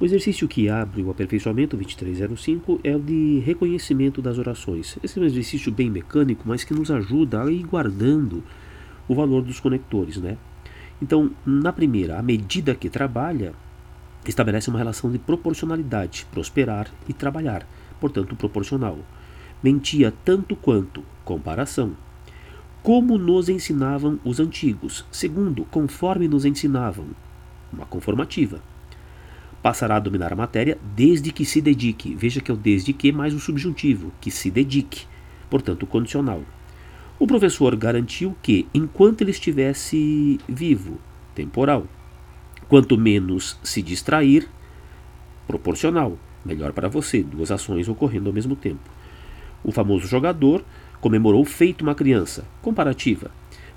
O exercício que abre o aperfeiçoamento 2305 é o de reconhecimento das orações. Esse é um exercício bem mecânico, mas que nos ajuda a ir guardando o valor dos conectores, né? Então, na primeira, à medida que trabalha, estabelece uma relação de proporcionalidade, prosperar e trabalhar, portanto, proporcional. Mentia tanto quanto, comparação. Como nos ensinavam os antigos. Segundo, conforme nos ensinavam, uma conformativa passará a dominar a matéria desde que se dedique. Veja que é o desde que mais o subjuntivo, que se dedique, portanto, condicional. O professor garantiu que, enquanto ele estivesse vivo, temporal, quanto menos se distrair, proporcional, melhor para você, duas ações ocorrendo ao mesmo tempo. O famoso jogador comemorou feito uma criança, comparativa.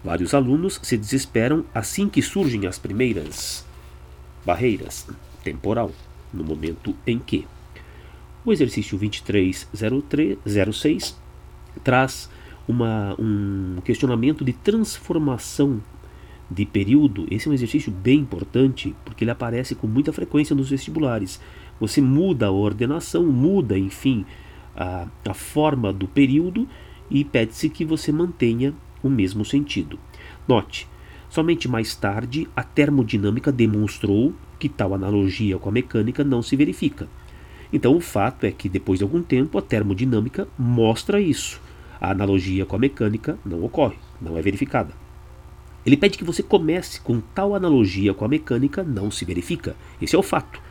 Vários alunos se desesperam assim que surgem as primeiras barreiras temporal, no momento em que. O exercício 2306 traz uma, um questionamento de transformação de período. Esse é um exercício bem importante porque ele aparece com muita frequência nos vestibulares. Você muda a ordenação, muda, enfim, a, a forma do período e pede-se que você mantenha o mesmo sentido. Note, somente mais tarde a termodinâmica demonstrou que tal analogia com a mecânica não se verifica. Então, o fato é que, depois de algum tempo, a termodinâmica mostra isso. A analogia com a mecânica não ocorre, não é verificada. Ele pede que você comece com tal analogia com a mecânica não se verifica. Esse é o fato.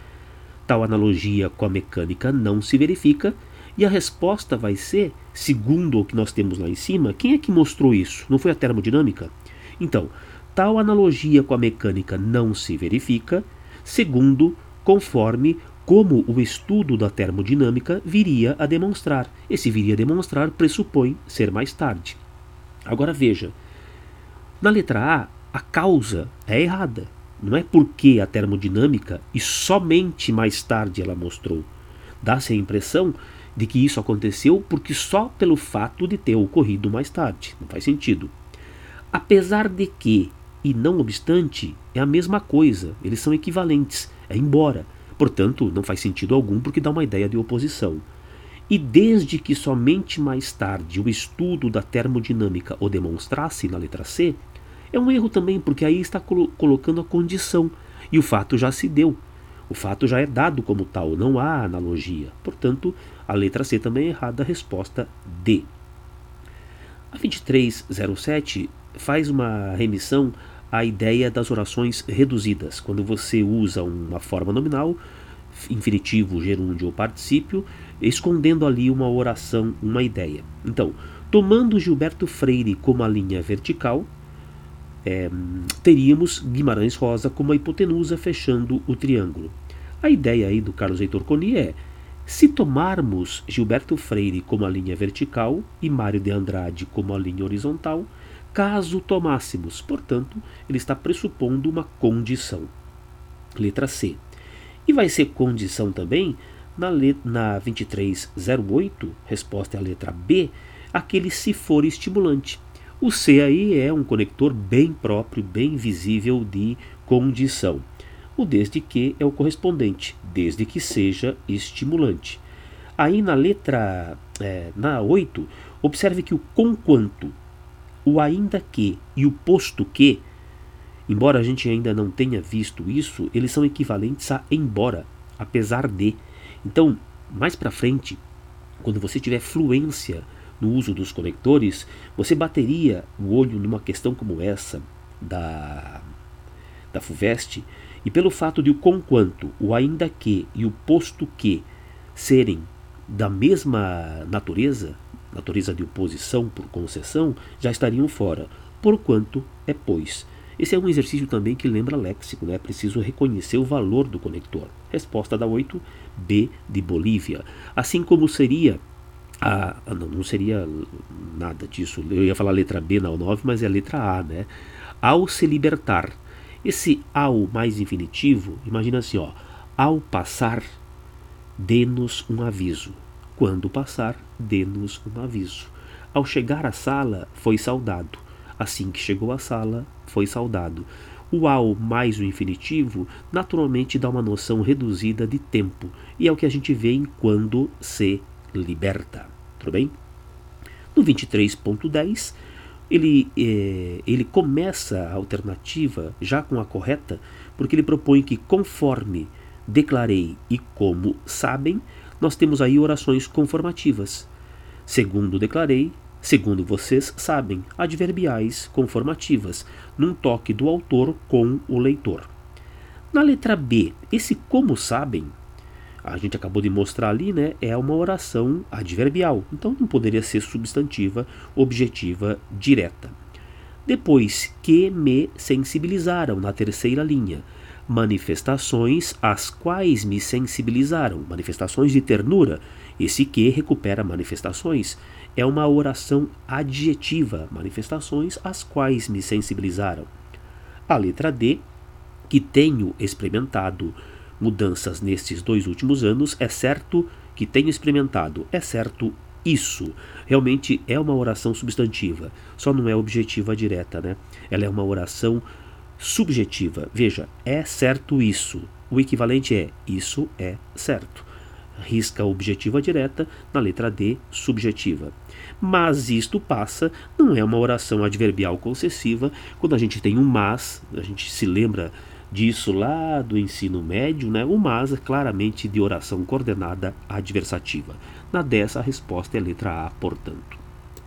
Tal analogia com a mecânica não se verifica e a resposta vai ser, segundo o que nós temos lá em cima, quem é que mostrou isso? Não foi a termodinâmica? Então, tal analogia com a mecânica não se verifica segundo conforme como o estudo da termodinâmica viria a demonstrar. Esse viria a demonstrar pressupõe ser mais tarde. Agora veja, na letra A, a causa é errada. Não é porque a termodinâmica e somente mais tarde ela mostrou. Dá-se a impressão de que isso aconteceu porque só pelo fato de ter ocorrido mais tarde. Não faz sentido. Apesar de que e não obstante é a mesma coisa, eles são equivalentes, é embora. Portanto, não faz sentido algum porque dá uma ideia de oposição. E desde que somente mais tarde o estudo da termodinâmica o demonstrasse na letra C, é um erro também porque aí está colo colocando a condição e o fato já se deu. O fato já é dado como tal, não há analogia. Portanto, a letra C também é errada, a resposta D. A 2307 faz uma remissão a ideia das orações reduzidas, quando você usa uma forma nominal, infinitivo, gerúndio ou particípio, escondendo ali uma oração, uma ideia. Então, tomando Gilberto Freire como a linha vertical, é, teríamos Guimarães Rosa como a hipotenusa fechando o triângulo. A ideia aí do Carlos Heitor Coni é: se tomarmos Gilberto Freire como a linha vertical e Mário de Andrade como a linha horizontal, caso tomássemos. Portanto, ele está pressupondo uma condição. Letra C. E vai ser condição também na, na 2308, resposta é a letra B, aquele se for estimulante. O C aí é um conector bem próprio, bem visível de condição. O desde que é o correspondente, desde que seja estimulante. Aí na letra é, na 8, observe que o conquanto o ainda que e o posto que, embora a gente ainda não tenha visto isso, eles são equivalentes a embora, apesar de. Então, mais para frente, quando você tiver fluência no uso dos conectores, você bateria o olho numa questão como essa da da FUVEST, e pelo fato de o conquanto, o ainda que e o posto que serem da mesma natureza, natureza de oposição por concessão, já estariam fora, porquanto é pois. Esse é um exercício também que lembra léxico, né? é preciso reconhecer o valor do conector. Resposta da 8, B de Bolívia. Assim como seria a, não, não seria nada disso. Eu ia falar letra B na 9, mas é a letra A, né? Ao se libertar. Esse ao mais infinitivo, imagina assim, ó, ao passar, dê-nos um aviso. Quando passar, dê-nos um aviso. Ao chegar à sala, foi saudado. Assim que chegou à sala, foi saudado. O ao mais o infinitivo naturalmente dá uma noção reduzida de tempo, e é o que a gente vê em quando se liberta. Tudo bem? No 23.10, ele, eh, ele começa a alternativa já com a correta, porque ele propõe que conforme declarei e como sabem, nós temos aí orações conformativas. Segundo declarei, segundo vocês sabem, adverbiais conformativas, num toque do autor com o leitor. Na letra B, esse como sabem, a gente acabou de mostrar ali, né, é uma oração adverbial, então não poderia ser substantiva, objetiva, direta. Depois, que me sensibilizaram, na terceira linha manifestações às quais me sensibilizaram, manifestações de ternura. Esse que recupera manifestações é uma oração adjetiva, manifestações às quais me sensibilizaram. A letra D, que tenho experimentado mudanças nestes dois últimos anos, é certo que tenho experimentado, é certo isso. Realmente é uma oração substantiva, só não é objetiva direta, né? Ela é uma oração subjetiva. Veja, é certo isso. O equivalente é isso é certo. Risca objetiva direta na letra D, subjetiva. Mas isto passa, não é uma oração adverbial concessiva. Quando a gente tem um mas, a gente se lembra disso lá do ensino médio, né? O mas é claramente de oração coordenada adversativa. Na dessa, a resposta é a letra A, portanto.